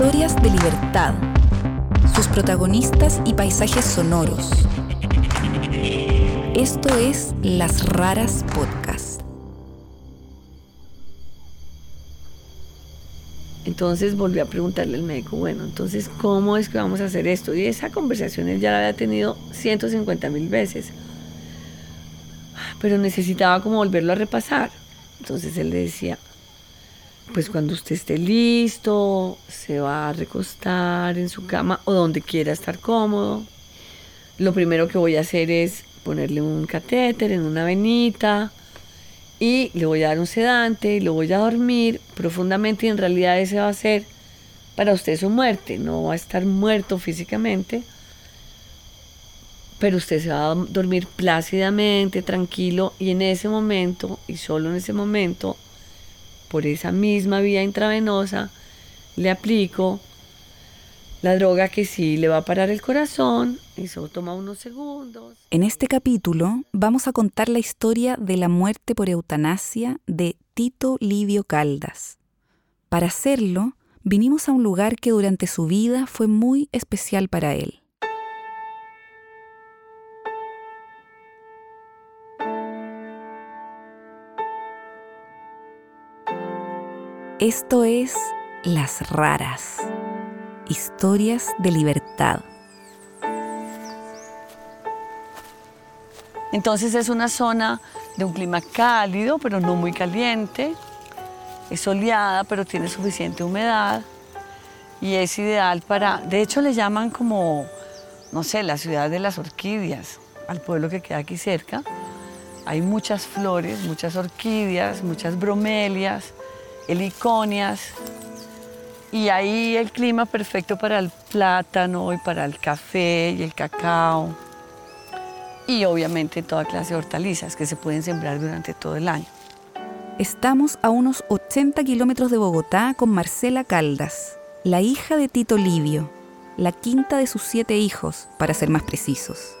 Historias de libertad. Sus protagonistas y paisajes sonoros. Esto es Las Raras Podcast. Entonces volví a preguntarle al médico, bueno, entonces, ¿cómo es que vamos a hacer esto? Y esa conversación él ya la había tenido 150 mil veces, pero necesitaba como volverlo a repasar. Entonces él le decía, pues cuando usted esté listo, se va a recostar en su cama o donde quiera estar cómodo. Lo primero que voy a hacer es ponerle un catéter en una venita y le voy a dar un sedante y lo voy a dormir profundamente y en realidad ese va a ser para usted su muerte, no va a estar muerto físicamente, pero usted se va a dormir plácidamente, tranquilo y en ese momento y solo en ese momento por esa misma vía intravenosa, le aplico la droga que sí le va a parar el corazón, eso toma unos segundos. En este capítulo vamos a contar la historia de la muerte por eutanasia de Tito Livio Caldas. Para hacerlo, vinimos a un lugar que durante su vida fue muy especial para él. Esto es Las Raras, historias de libertad. Entonces es una zona de un clima cálido, pero no muy caliente. Es soleada, pero tiene suficiente humedad. Y es ideal para, de hecho le llaman como, no sé, la ciudad de las orquídeas, al pueblo que queda aquí cerca. Hay muchas flores, muchas orquídeas, muchas bromelias heliconias. Y ahí el clima perfecto para el plátano y para el café y el cacao. Y obviamente toda clase de hortalizas que se pueden sembrar durante todo el año. Estamos a unos 80 kilómetros de Bogotá con Marcela Caldas, la hija de Tito Livio, la quinta de sus siete hijos, para ser más precisos,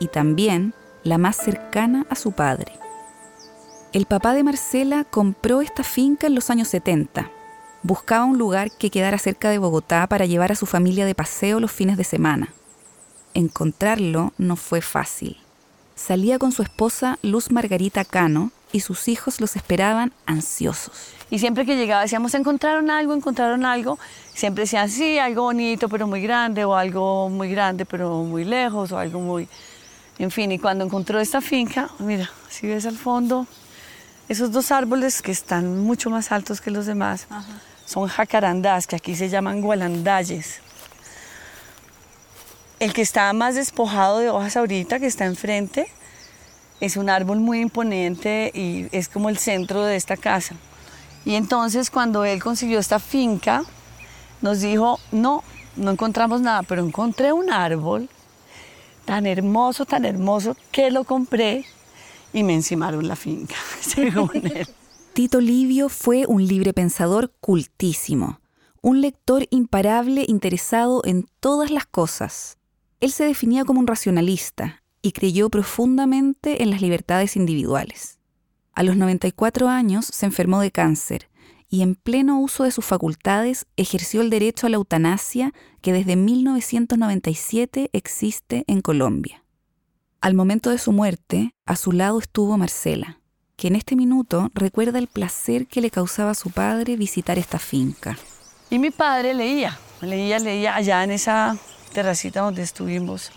y también la más cercana a su padre. El papá de Marcela compró esta finca en los años 70. Buscaba un lugar que quedara cerca de Bogotá para llevar a su familia de paseo los fines de semana. Encontrarlo no fue fácil. Salía con su esposa Luz Margarita Cano y sus hijos los esperaban ansiosos. Y siempre que llegaba decíamos, encontraron algo, encontraron algo. Siempre decían, sí, algo bonito pero muy grande, o algo muy grande pero muy lejos, o algo muy... En fin, y cuando encontró esta finca, mira, si ves al fondo, esos dos árboles que están mucho más altos que los demás son jacarandás, que aquí se llaman gualandayes. El que está más despojado de hojas ahorita, que está enfrente, es un árbol muy imponente y es como el centro de esta casa. Y entonces cuando él consiguió esta finca, nos dijo, no, no encontramos nada, pero encontré un árbol tan hermoso, tan hermoso, que lo compré y me encimaron la finca. Tito Livio fue un librepensador cultísimo, un lector imparable interesado en todas las cosas. Él se definía como un racionalista y creyó profundamente en las libertades individuales. A los 94 años se enfermó de cáncer y en pleno uso de sus facultades ejerció el derecho a la eutanasia que desde 1997 existe en Colombia. Al momento de su muerte, a su lado estuvo Marcela, que en este minuto recuerda el placer que le causaba a su padre visitar esta finca. Y mi padre leía, leía, leía allá en esa terracita donde estuvimos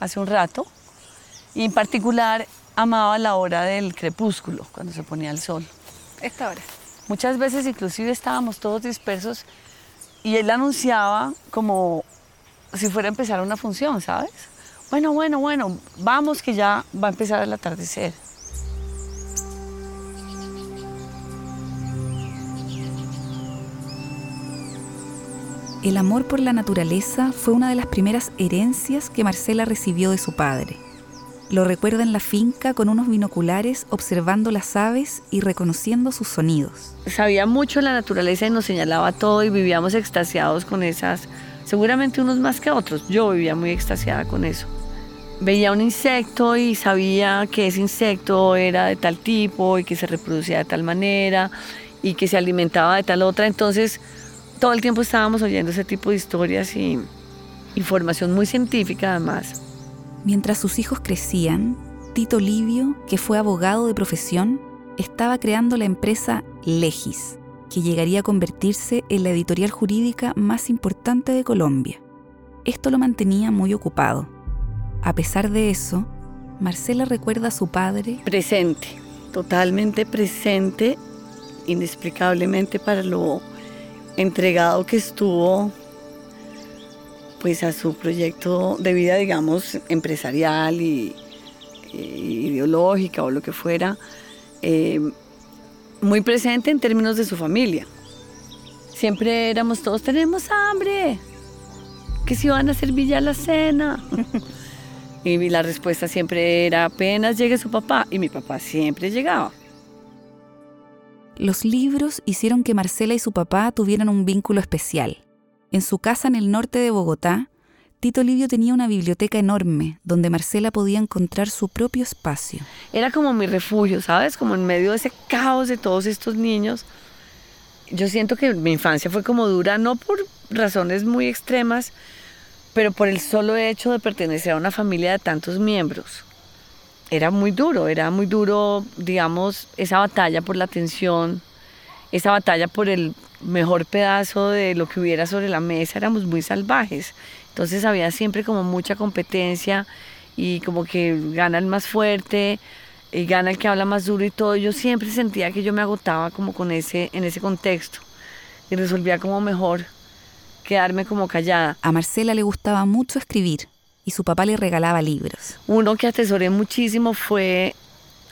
hace un rato. Y en particular amaba la hora del crepúsculo, cuando se ponía el sol. Esta hora. Muchas veces inclusive estábamos todos dispersos y él anunciaba como si fuera a empezar una función, ¿sabes? Bueno, bueno, bueno, vamos que ya va a empezar el atardecer. El amor por la naturaleza fue una de las primeras herencias que Marcela recibió de su padre. Lo recuerda en la finca con unos binoculares observando las aves y reconociendo sus sonidos. Sabía mucho la naturaleza y nos señalaba todo y vivíamos extasiados con esas, seguramente unos más que otros. Yo vivía muy extasiada con eso veía un insecto y sabía que ese insecto era de tal tipo y que se reproducía de tal manera y que se alimentaba de tal otra. Entonces, todo el tiempo estábamos oyendo ese tipo de historias y información muy científica además. Mientras sus hijos crecían, Tito Livio, que fue abogado de profesión, estaba creando la empresa Legis, que llegaría a convertirse en la editorial jurídica más importante de Colombia. Esto lo mantenía muy ocupado. A pesar de eso, Marcela recuerda a su padre presente, totalmente presente, inexplicablemente para lo entregado que estuvo pues a su proyecto de vida, digamos, empresarial y, ideológica o lo que fuera, eh, muy presente en términos de su familia. Siempre éramos todos, tenemos hambre, que si van a servir ya la cena. y la respuesta siempre era, apenas llegue su papá, y mi papá siempre llegaba. Los libros hicieron que Marcela y su papá tuvieran un vínculo especial. En su casa en el norte de Bogotá, Tito Livio tenía una biblioteca enorme donde Marcela podía encontrar su propio espacio. Era como mi refugio, ¿sabes? Como en medio de ese caos de todos estos niños. Yo siento que mi infancia fue como dura, no por razones muy extremas, pero por el solo hecho de pertenecer a una familia de tantos miembros era muy duro, era muy duro, digamos, esa batalla por la atención, esa batalla por el mejor pedazo de lo que hubiera sobre la mesa, éramos muy salvajes. Entonces había siempre como mucha competencia y como que gana el más fuerte y gana el que habla más duro y todo. Yo siempre sentía que yo me agotaba como con ese, en ese contexto y resolvía como mejor quedarme como callada. A Marcela le gustaba mucho escribir y su papá le regalaba libros. Uno que atesoré muchísimo fue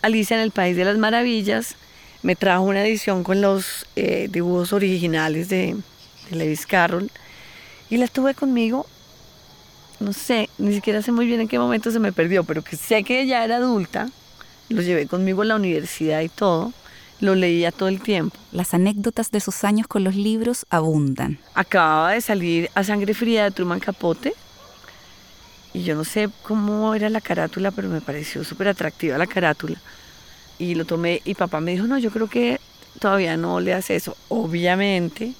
Alicia en el País de las Maravillas. Me trajo una edición con los eh, dibujos originales de, de Lewis Carroll y la tuve conmigo. No sé, ni siquiera sé muy bien en qué momento se me perdió, pero que sé que ella era adulta. Lo llevé conmigo a la universidad y todo. Lo leía todo el tiempo. Las anécdotas de esos años con los libros abundan. Acababa de salir a Sangre Fría de Truman Capote y yo no sé cómo era la carátula, pero me pareció súper atractiva la carátula. Y lo tomé y papá me dijo, no, yo creo que todavía no le hace eso. Obviamente,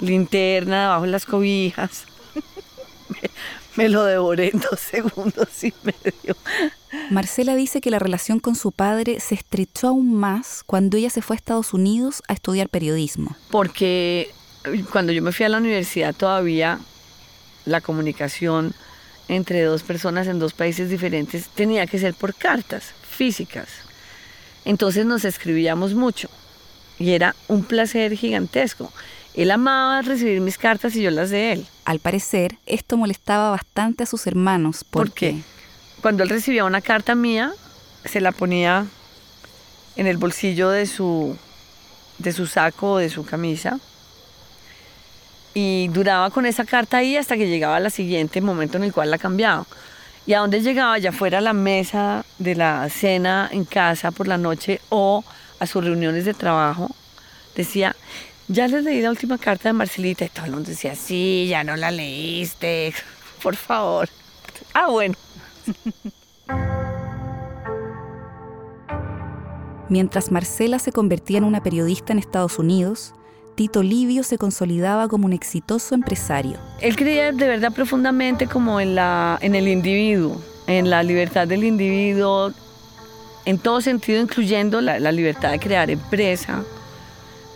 linterna debajo de las cobijas. Me, lo devoré en dos segundos y medio. Marcela dice que la relación con su padre se estrechó aún más cuando ella se fue a Estados Unidos a estudiar periodismo. Porque cuando yo me fui a la universidad todavía la comunicación entre dos personas en dos países diferentes tenía que ser por cartas físicas. Entonces nos escribíamos mucho y era un placer gigantesco. Él amaba recibir mis cartas y yo las de él. Al parecer, esto molestaba bastante a sus hermanos. ¿Por qué? Cuando él recibía una carta mía, se la ponía en el bolsillo de su, de su saco o de su camisa y duraba con esa carta ahí hasta que llegaba la siguiente momento en el cual la cambiaba. Y a dónde llegaba, ya fuera a la mesa de la cena en casa por la noche o a sus reuniones de trabajo, decía, ya les leí la última carta de Marcelita y todo el mundo decía, sí, ya no la leíste, por favor. Ah, bueno. Mientras Marcela se convertía en una periodista en Estados Unidos, Tito Livio se consolidaba como un exitoso empresario. Él creía de verdad profundamente como en, la, en el individuo, en la libertad del individuo, en todo sentido, incluyendo la, la libertad de crear empresa,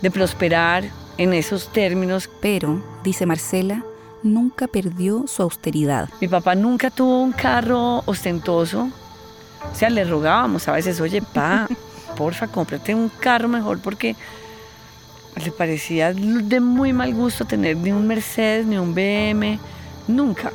de prosperar en esos términos. Pero, dice Marcela, nunca perdió su austeridad. Mi papá nunca tuvo un carro ostentoso. O sea, le rogábamos a veces, oye, pa, porfa, cómprate un carro mejor porque le parecía de muy mal gusto tener ni un Mercedes ni un BM, nunca.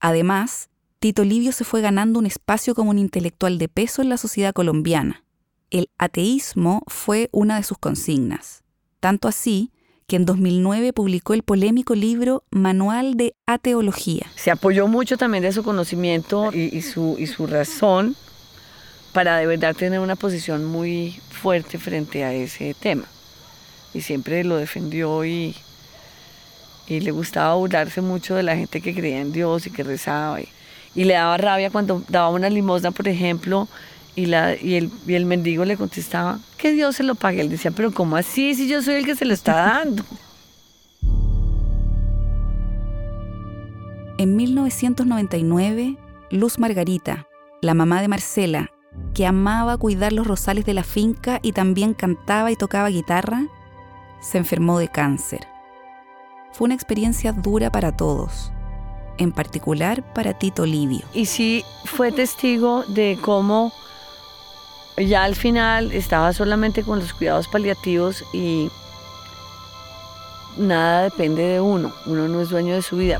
Además, Tito Livio se fue ganando un espacio como un intelectual de peso en la sociedad colombiana. El ateísmo fue una de sus consignas, tanto así que en 2009 publicó el polémico libro Manual de Ateología. Se apoyó mucho también de su conocimiento y, su, y razón para de verdad tener una posición muy fuerte frente a ese tema. Y siempre lo defendió y, y le gustaba burlarse mucho de la gente que creía en Dios y que rezaba. Y, le daba rabia cuando daba una limosna, por ejemplo, Y, la, y, el, y el mendigo le contestaba, que Dios se lo pague. Él decía, pero ¿cómo así si yo soy el que se lo está dando? En 1999, Luz Margarita, la mamá de Marcela, que amaba cuidar los rosales de la finca y también cantaba y tocaba guitarra, se enfermó de cáncer. Fue una experiencia dura para todos, en particular para Tito Livio. Y sí fue testigo de cómo ya al final estaba solamente con los cuidados paliativos y nada depende de uno, uno no es dueño de su vida.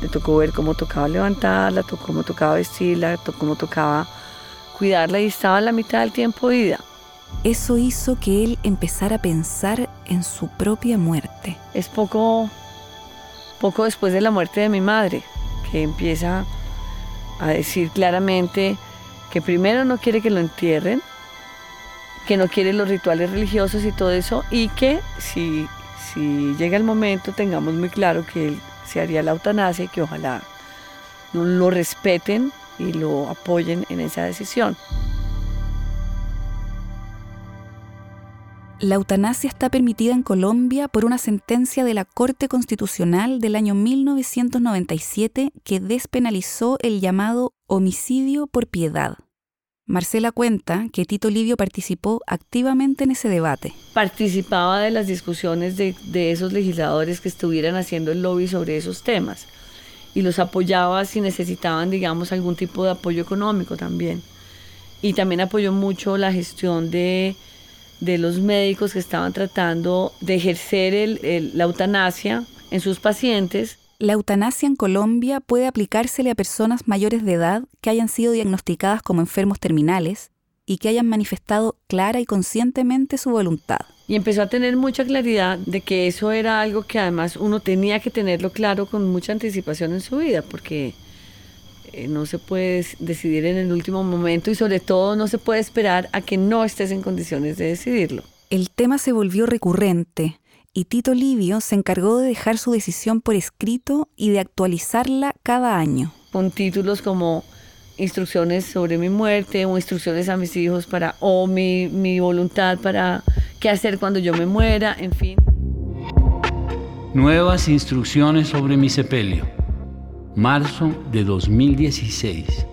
Le tocó ver cómo tocaba levantarla, cómo tocaba vestirla, cómo tocaba cuidarla y estaba en la mitad del tiempo de vida. Eso hizo que él empezara a pensar en su propia muerte. Es poco, poco después de la muerte de mi madre que empieza a decir claramente que primero no quiere que lo entierren, que no quiere los rituales religiosos y todo eso, y que si, si llega el momento tengamos muy claro que se haría la eutanasia y que ojalá lo respeten y lo apoyen en esa decisión. La eutanasia está permitida en Colombia por una sentencia de la Corte Constitucional del año 1997 que despenalizó el llamado homicidio por piedad. Marcela cuenta que Tito Livio participó activamente en ese debate. Participaba de las discusiones de, esos legisladores que estuvieran haciendo el lobby sobre esos temas y los apoyaba si necesitaban, digamos, algún tipo de apoyo económico también. Y también apoyó mucho la gestión de, los médicos que estaban tratando de ejercer la eutanasia en sus pacientes. La eutanasia en Colombia puede aplicársele a personas mayores de edad que hayan sido diagnosticadas como enfermos terminales y que hayan manifestado clara y conscientemente su voluntad. Y empezó a tener mucha claridad de que eso era algo que además uno tenía que tenerlo claro con mucha anticipación en su vida, porque eh, no se puede decidir en el último momento y sobre todo no se puede esperar a que no estés en condiciones de decidirlo. El tema se volvió recurrente y Tito Livio se encargó de dejar su decisión por escrito y de actualizarla cada año. Con títulos como instrucciones sobre mi muerte o instrucciones a mis hijos para o mi, mi voluntad para qué hacer cuando yo me muera, en fin. Nuevas instrucciones sobre mi sepelio. Marzo de 2016.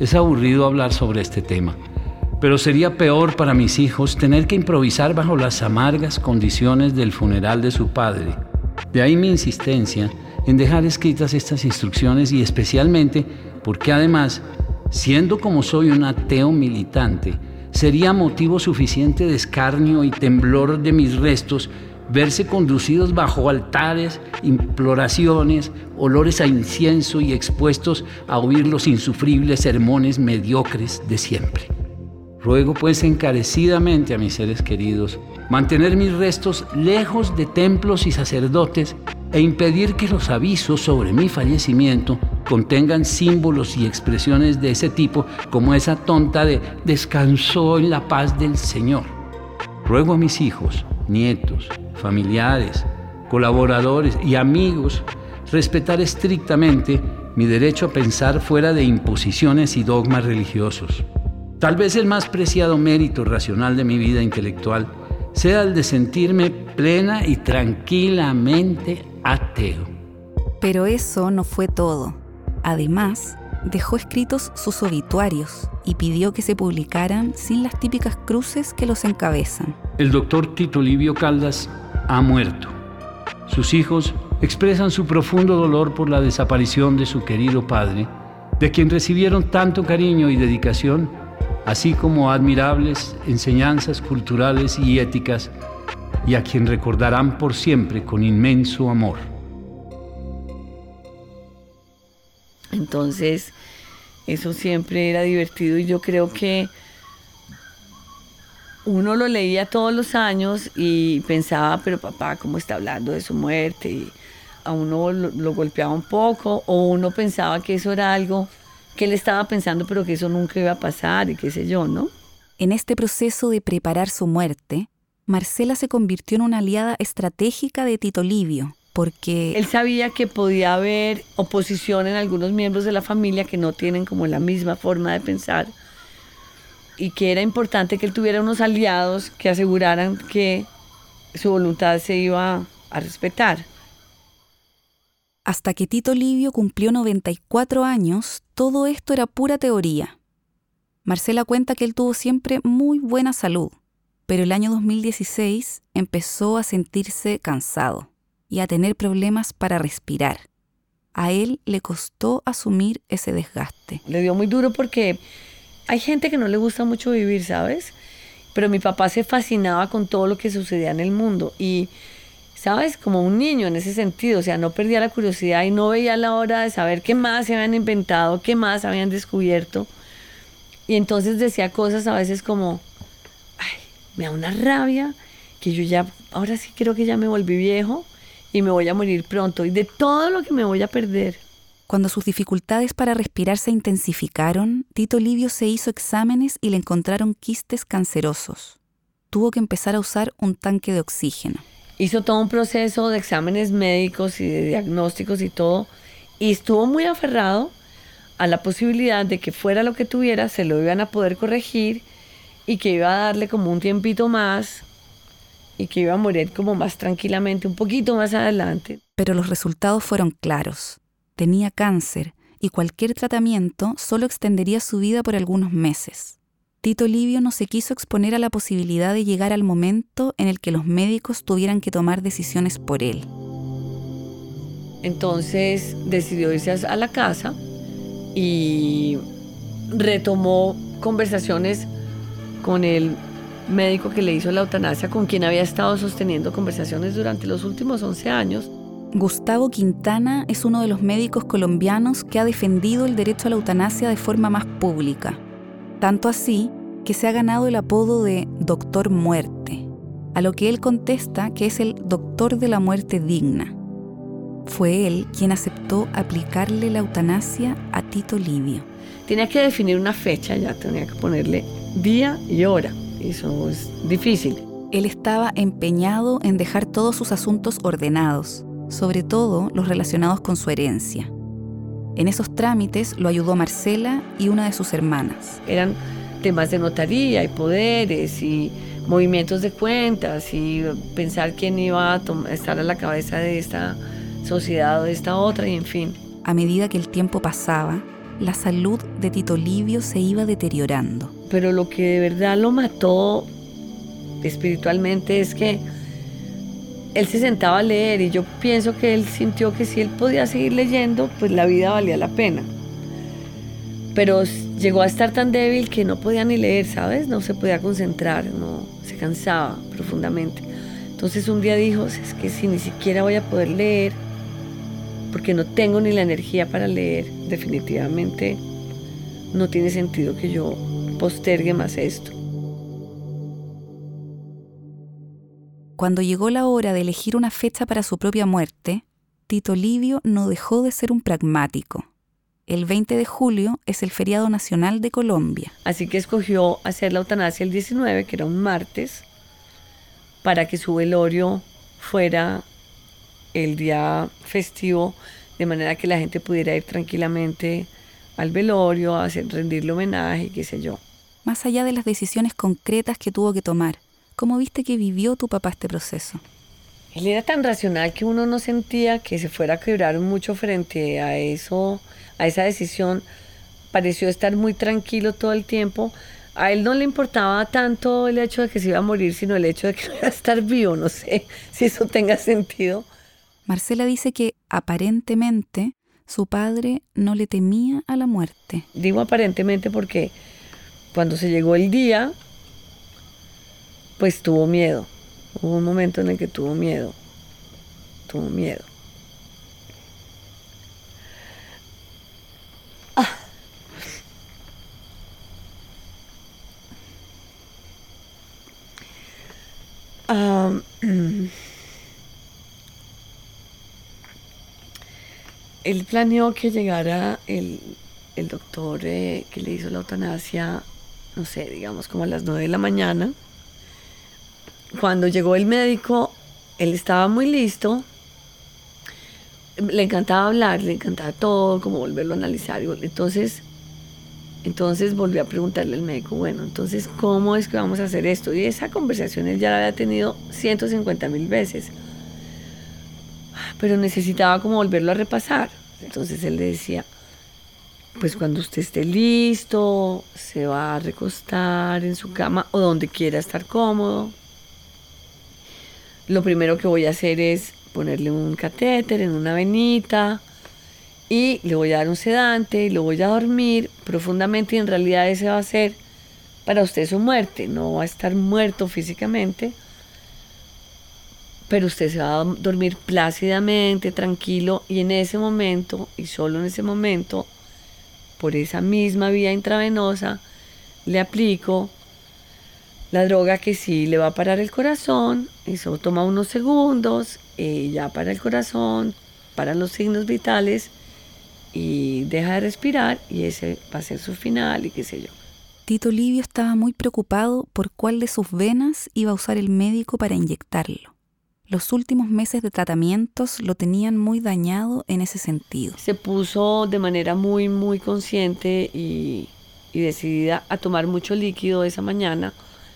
Es aburrido hablar sobre este tema, pero sería peor para mis hijos tener que improvisar bajo las amargas condiciones del funeral de su padre. De ahí mi insistencia en dejar escritas estas instrucciones y especialmente porque además, siendo como soy un ateo militante, sería motivo suficiente de escarnio y temblor de mis restos verse conducidos bajo altares, imploraciones, olores a incienso y expuestos a oír los insufribles sermones mediocres de siempre. Ruego pues encarecidamente a mis seres queridos mantener mis restos lejos de templos y sacerdotes e impedir que los avisos sobre mi fallecimiento contengan símbolos y expresiones de ese tipo como esa tonta de descansó en la paz del Señor. Ruego a mis hijos, nietos, familiares, colaboradores y amigos respetar estrictamente mi derecho a pensar fuera de imposiciones y dogmas religiosos. Tal vez el más preciado mérito racional de mi vida intelectual sea el de sentirme plena y tranquilamente ateo. Pero eso no fue todo. Además, dejó escritos sus obituarios y pidió que se publicaran sin las típicas cruces que los encabezan. El doctor Tito Livio Caldas ha muerto. Sus hijos expresan su profundo dolor por la desaparición de su querido padre, de quien recibieron tanto cariño y dedicación, así como admirables enseñanzas culturales y éticas y a quien recordarán por siempre con inmenso amor. Entonces, eso siempre era divertido y yo creo que uno lo leía todos los años y pensaba, pero papá, ¿cómo está hablando de su muerte? Y a uno lo, lo, golpeaba un poco o uno pensaba que eso era algo que él estaba pensando, pero que eso nunca iba a pasar y qué sé yo, ¿no? En este proceso de preparar su muerte, Marcela se convirtió en una aliada estratégica de Tito Livio, porque... Él sabía que podía haber oposición en algunos miembros de la familia que no tienen como la misma forma de pensar y que era importante que él tuviera unos aliados que aseguraran que su voluntad se iba a respetar. Hasta que Tito Livio cumplió 94 años, todo esto era pura teoría. Marcela cuenta que él tuvo siempre muy buena salud, pero el año 2016 empezó a sentirse cansado y a tener problemas para respirar. A él le costó asumir ese desgaste. Le dio muy duro porque hay gente que no le gusta mucho vivir, ¿sabes? Pero mi papá se fascinaba con todo lo que sucedía en el mundo y, ¿sabes? Como un niño en ese sentido, o sea, no perdía la curiosidad y no veía la hora de saber qué más se habían inventado, qué más habían descubierto. Y entonces decía cosas a veces como, ay, me da una rabia que yo ya, ahora sí creo que ya me volví viejo y me voy a morir pronto y de todo lo que me voy a perder. Cuando sus dificultades para respirar se intensificaron, Tito Livio se hizo exámenes y le encontraron quistes cancerosos. Tuvo que empezar a usar un tanque de oxígeno. Hizo todo un proceso de exámenes médicos y de diagnósticos y todo, y estuvo muy aferrado a la posibilidad de que fuera lo que tuviera, se lo iban a poder corregir y que iba a darle como un tiempito más y que iba a morir como más tranquilamente un poquito más adelante. Pero los resultados fueron claros. Tenía cáncer y cualquier tratamiento solo extendería su vida por algunos meses. Tito Livio no se quiso exponer a la posibilidad de llegar al momento en el que los médicos tuvieran que tomar decisiones por él. Entonces decidió irse a la casa y retomó conversaciones con el médico que le hizo la eutanasia, con quien había estado sosteniendo conversaciones durante los últimos 11 años. Gustavo Quintana es uno de los médicos colombianos que ha defendido el derecho a la eutanasia de forma más pública. Tanto así que se ha ganado el apodo de Doctor Muerte, a lo que él contesta que es el Doctor de la Muerte Digna. Fue él quien aceptó aplicarle la eutanasia a Tito Livio. Tenía que definir una fecha, ya tenía que ponerle día y hora. Eso es difícil. Él estaba empeñado en dejar todos sus asuntos ordenados, sobre todo los relacionados con su herencia. En esos trámites lo ayudó Marcela y una de sus hermanas. Eran temas de notaría y poderes y movimientos de cuentas y pensar quién iba a estar a la cabeza de esta sociedad o de esta otra y en fin. A medida que el tiempo pasaba, la salud de Tito Livio se iba deteriorando. Pero lo que de verdad lo mató espiritualmente es que él se sentaba a leer y yo pienso que él sintió que si él podía seguir leyendo, pues la vida valía la pena. Pero llegó a estar tan débil que no podía ni leer, ¿sabes? No se podía concentrar, no se cansaba profundamente. Entonces un día dijo, es que si ni siquiera voy a poder leer, porque no tengo ni la energía para leer, definitivamente no tiene sentido que yo postergue más esto. Cuando llegó la hora de elegir una fecha para su propia muerte, Tito Livio no dejó de ser un pragmático. El 20 de julio es el feriado nacional de Colombia. Así que escogió hacer la eutanasia el 19, que era un martes, para que su velorio fuera el día festivo, de manera que la gente pudiera ir tranquilamente al velorio, a hacer, rendirle homenaje, qué sé yo. Más allá de las decisiones concretas que tuvo que tomar, ¿cómo viste que vivió tu papá este proceso? Él era tan racional que uno no sentía que se fuera a quebrar mucho frente a eso, a esa decisión. Pareció estar muy tranquilo todo el tiempo. A él no le importaba tanto el hecho de que se iba a morir, sino el hecho de que iba a estar vivo. No sé si eso tenga sentido. Marcela dice que aparentemente su padre no le temía a la muerte. Digo aparentemente porque cuando se llegó el día, pues tuvo miedo. Hubo un momento en el que tuvo miedo. Tuvo miedo. Ah. Mm. él planeó que llegara el, doctor eh, que le hizo la eutanasia, no sé, digamos como a las 9 de la mañana. Cuando llegó el médico, él estaba muy listo. Le encantaba hablar, le encantaba todo, como volverlo a analizar. Entonces, Entonces volví a preguntarle al médico, bueno, entonces, ¿cómo es que vamos a hacer esto? Y esa conversación él ya la había tenido 150 mil veces, pero necesitaba como volverlo a repasar. Entonces él le decía, pues cuando usted esté listo, se va a recostar en su cama o donde quiera estar cómodo. Lo primero que voy a hacer es ponerle un catéter en una venita, y le voy a dar un sedante lo voy a dormir profundamente y en realidad ese va a ser para usted su muerte, no va a estar muerto físicamente, pero usted se va a dormir plácidamente, tranquilo y en ese momento y solo en ese momento, por esa misma vía intravenosa, le aplico la droga que sí le va a parar el corazón, eso toma unos segundos y ya para el corazón, para los signos vitales, y deja de respirar y ese va a ser su final y qué sé yo. Tito Livio estaba muy preocupado por cuál de sus venas iba a usar el médico para inyectarlo. Los últimos meses de tratamientos lo tenían muy dañado en ese sentido. Se puso de manera muy, muy consciente y, y decidida a tomar mucho líquido esa mañana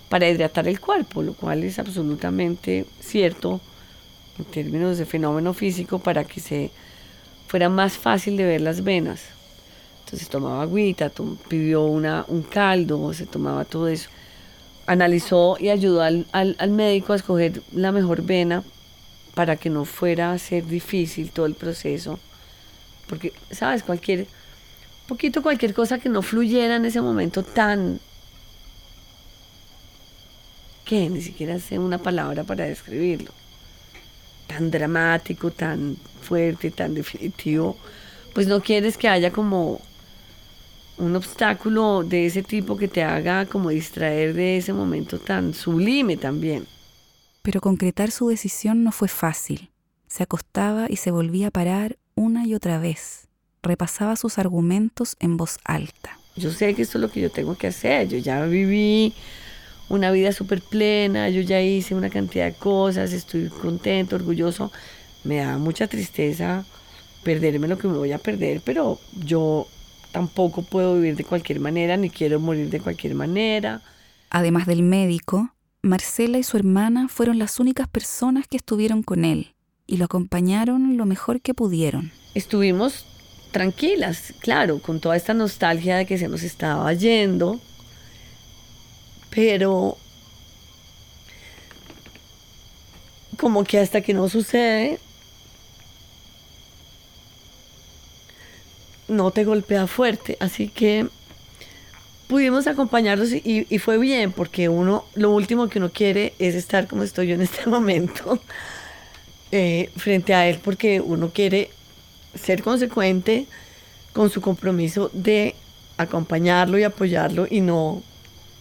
para hidratar el cuerpo, lo cual es absolutamente cierto en términos de fenómeno físico para que se fuera más fácil de ver las venas. Entonces tomaba agüita, pidió una, un caldo, se tomaba todo eso. Analizó y ayudó al, al, médico a escoger la mejor vena para que no fuera a ser difícil todo el proceso. Porque, ¿sabes? Cualquier, poquito cualquier cosa que no fluyera en ese momento tan... que ni siquiera sé una palabra para describirlo tan dramático, tan fuerte, tan definitivo, pues no quieres que haya como un obstáculo de ese tipo que te haga como distraer de ese momento tan sublime también. Pero concretar su decisión no fue fácil. Se acostaba y se volvía a parar una y otra vez. Repasaba sus argumentos en voz alta. Yo sé que esto es lo que yo tengo que hacer. Yo ya viví una vida súper plena, yo ya hice una cantidad de cosas, estoy contento, orgulloso. Me da mucha tristeza perderme lo que me voy a perder, pero yo tampoco puedo vivir de cualquier manera, ni quiero morir de cualquier manera. Además del médico, Marcela y su hermana fueron las únicas personas que estuvieron con él y lo acompañaron lo mejor que pudieron. Estuvimos tranquilas, claro, con toda esta nostalgia de que se nos estaba yendo, pero como que hasta que no sucede, no te golpea fuerte. Así que pudimos acompañarlos y, fue bien, porque uno, lo último que uno quiere es estar como estoy yo en este momento, eh, frente a él, porque uno quiere ser consecuente con su compromiso de acompañarlo y apoyarlo y no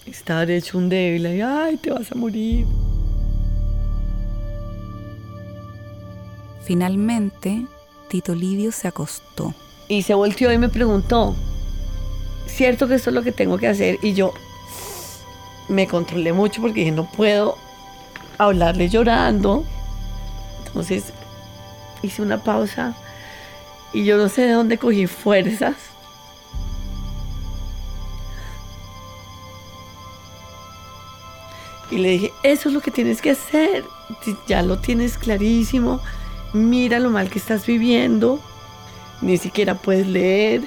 estar hecho un débil y ay, te vas a morir. Finalmente, Tito Livio se acostó. Y se volteó y me preguntó, ¿cierto que esto es lo que tengo que hacer? Y yo me controlé mucho porque dije, no puedo hablarle llorando. Entonces hice una pausa y yo no sé de dónde cogí fuerzas Y le dije, eso es lo que tienes que hacer. Ya lo tienes clarísimo. Mira lo mal que estás viviendo. Ni siquiera puedes leer.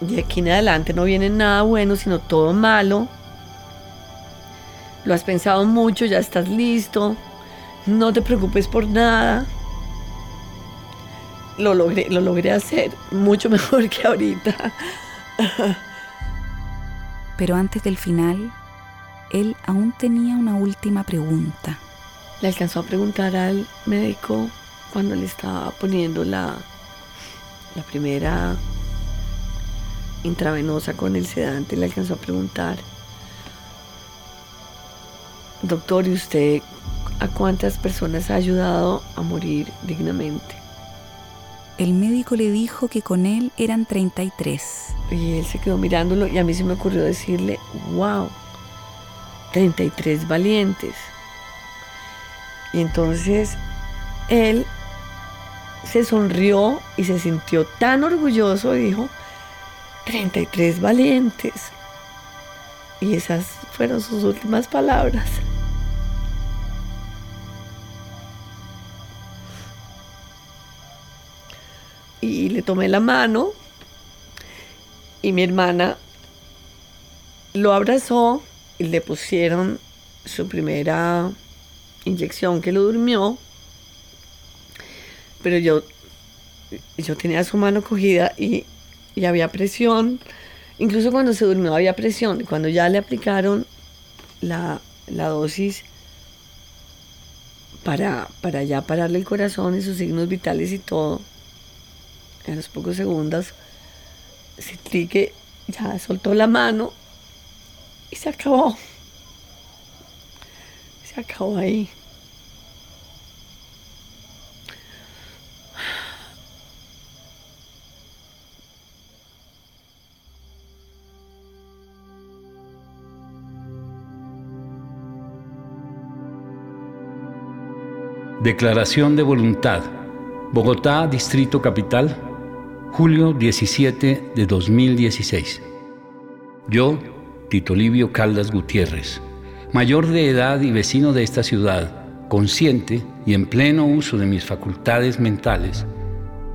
De aquí en adelante no viene nada bueno, sino todo malo. Lo has pensado mucho, ya estás listo. No te preocupes por nada. Lo logré, lo logré hacer mucho mejor que ahorita. Pero antes del final, él aún tenía una última pregunta. Le alcanzó a preguntar al médico cuando le estaba poniendo la, la primera intravenosa con el sedante, le alcanzó a preguntar, doctor, ¿y usted a cuántas personas ha ayudado a morir dignamente? El médico le dijo que con él eran 33. Y él se quedó mirándolo y a mí se me ocurrió decirle, wow, 33 valientes. Y entonces él se sonrió y se sintió tan orgulloso y dijo, 33 valientes. Y esas fueron sus últimas palabras. Y le tomé la mano y mi hermana lo abrazó le pusieron su primera inyección que lo durmió. Pero yo, yo tenía su mano cogida y, y había presión. Incluso cuando se durmió había presión. Cuando ya le aplicaron la, la dosis para, para ya pararle el corazón y sus signos vitales y todo, en los pocos segundos, sentí que ya soltó la mano y se acabó. Se acabó ahí. Declaración de voluntad. Bogotá, Distrito Capital, julio 17 de 2016. Yo, Tito Livio Caldas Gutiérrez, mayor de edad y vecino de esta ciudad, consciente y en pleno uso de mis facultades mentales,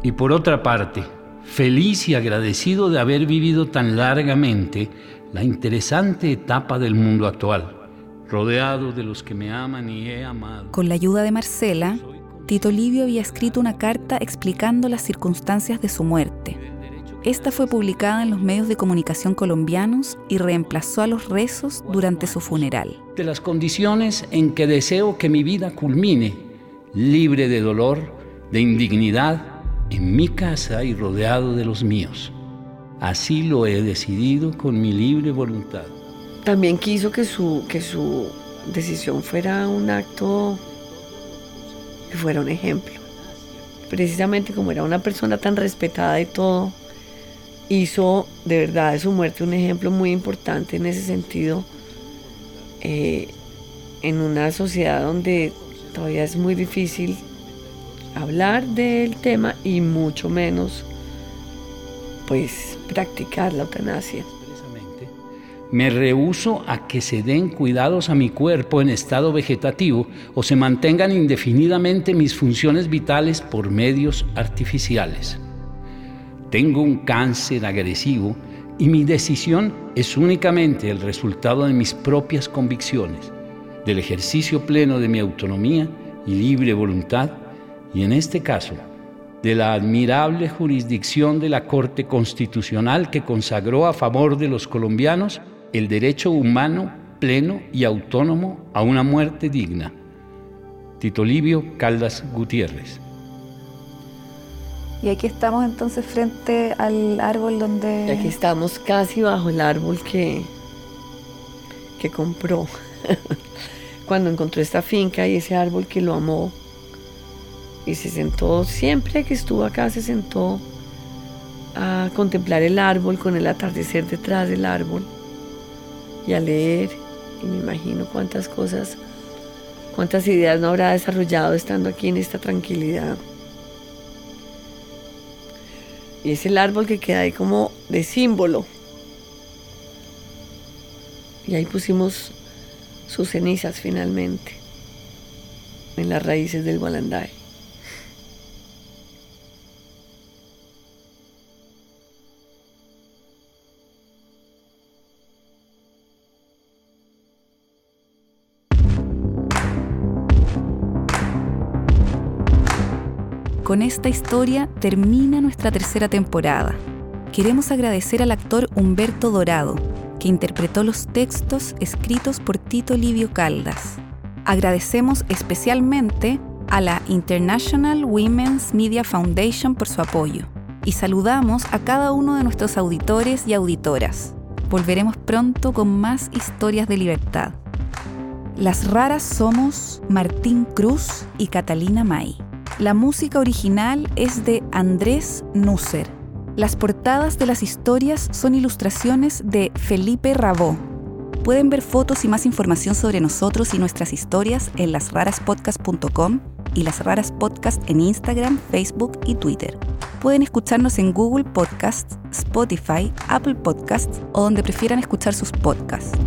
y por otra parte, feliz y agradecido de haber vivido tan largamente la interesante etapa del mundo actual rodeado de los que me aman y he amado. Con la ayuda de Marcela, Tito Livio había escrito una carta explicando las circunstancias de su muerte. Esta fue publicada en los medios de comunicación colombianos y reemplazó a los rezos durante su funeral. De las condiciones en que deseo que mi vida culmine, libre de dolor, de indignidad, en mi casa y rodeado de los míos. Así lo he decidido con mi libre voluntad también quiso que su, que su decisión fuera un acto, que fuera un ejemplo. Precisamente como era una persona tan respetada y todo, hizo de verdad de su muerte un ejemplo muy importante en ese sentido, eh, en una sociedad donde todavía es muy difícil hablar del tema y mucho menos pues practicar la eutanasia. Me rehuso a que se den cuidados a mi cuerpo en estado vegetativo o se mantengan indefinidamente mis funciones vitales por medios artificiales. Tengo un cáncer agresivo y mi decisión es únicamente el resultado de mis propias convicciones, del ejercicio pleno de mi autonomía y libre voluntad y en este caso de la admirable jurisdicción de la Corte Constitucional que consagró a favor de los colombianos el derecho humano pleno y autónomo a una muerte digna. Tito Livio Caldas Gutiérrez. Y aquí estamos entonces frente al árbol donde... Y aquí estamos casi bajo el árbol que, que compró. Cuando encontró esta finca y ese árbol que lo amó. Y se sentó, siempre que estuvo acá se sentó a contemplar el árbol con el atardecer detrás del árbol y a leer. Y me imagino cuántas cosas, cuántas ideas no habrá desarrollado estando aquí en esta tranquilidad. Y es el árbol que queda ahí como de símbolo. Y ahí pusimos sus cenizas finalmente en las raíces del Gualanday. Con esta historia termina nuestra tercera temporada. Queremos agradecer al actor Humberto Dorado, que interpretó los textos escritos por Tito Livio Caldas. Agradecemos especialmente a la International Women's Media Foundation por su apoyo y saludamos a cada uno de nuestros auditores y auditoras. Volveremos pronto con más historias de libertad. Las raras somos Martín Cruz y Catalina May. La música original es de Andrés Nusser. Las portadas de las historias son ilustraciones de Felipe Rabó. Pueden ver fotos y más información sobre nosotros y nuestras historias en lasraraspodcast.com y Las Raras Podcast en Instagram, Facebook y Twitter. Pueden escucharnos en Google Podcasts, Spotify, Apple Podcasts o donde prefieran escuchar sus podcasts.